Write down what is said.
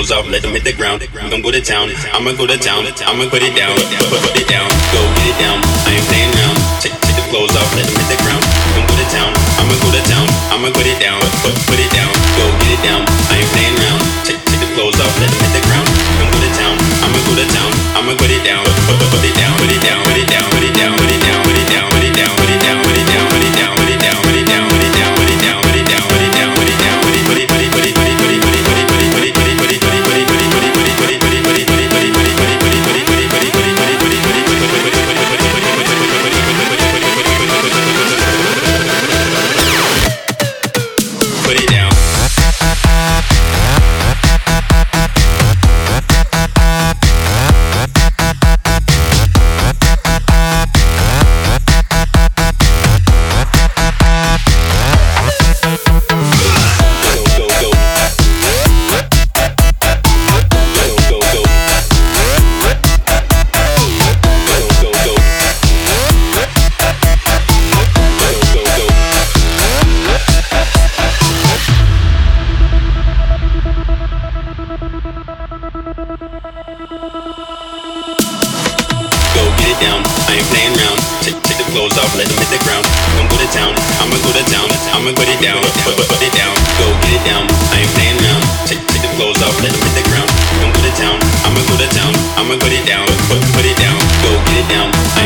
clothes off, let them hit the ground. I'm gonna go to town, I'ma go to town, I'ma put it down, put, put it down, go get it down. I ain't playing around. Take, take the clothes off, let them hit the ground. I'm gonna go to town, I'ma go to town, I'ma put it down, put, put it down, go get it down. I ain't playing around. Take, take the clothes off, let them hit the ground. I'm going to go to town, I'ma go to town, I'ma put it down, put, put, put it down, put it down, put it down, put it down, put it down, put it down, put it down, put it down, put it down, put it down. down. I ain't playing round. Take, take the clothes off, let them hit the ground. Don't go to town. I'ma go to town. I'ma put it down. Put, put, put it down. Go get it down. I ain't playing round. Take, take the clothes off, let them hit the ground. Don't go to town. I'ma go to town. I'ma put it down. Put, put it down. Go get it down. I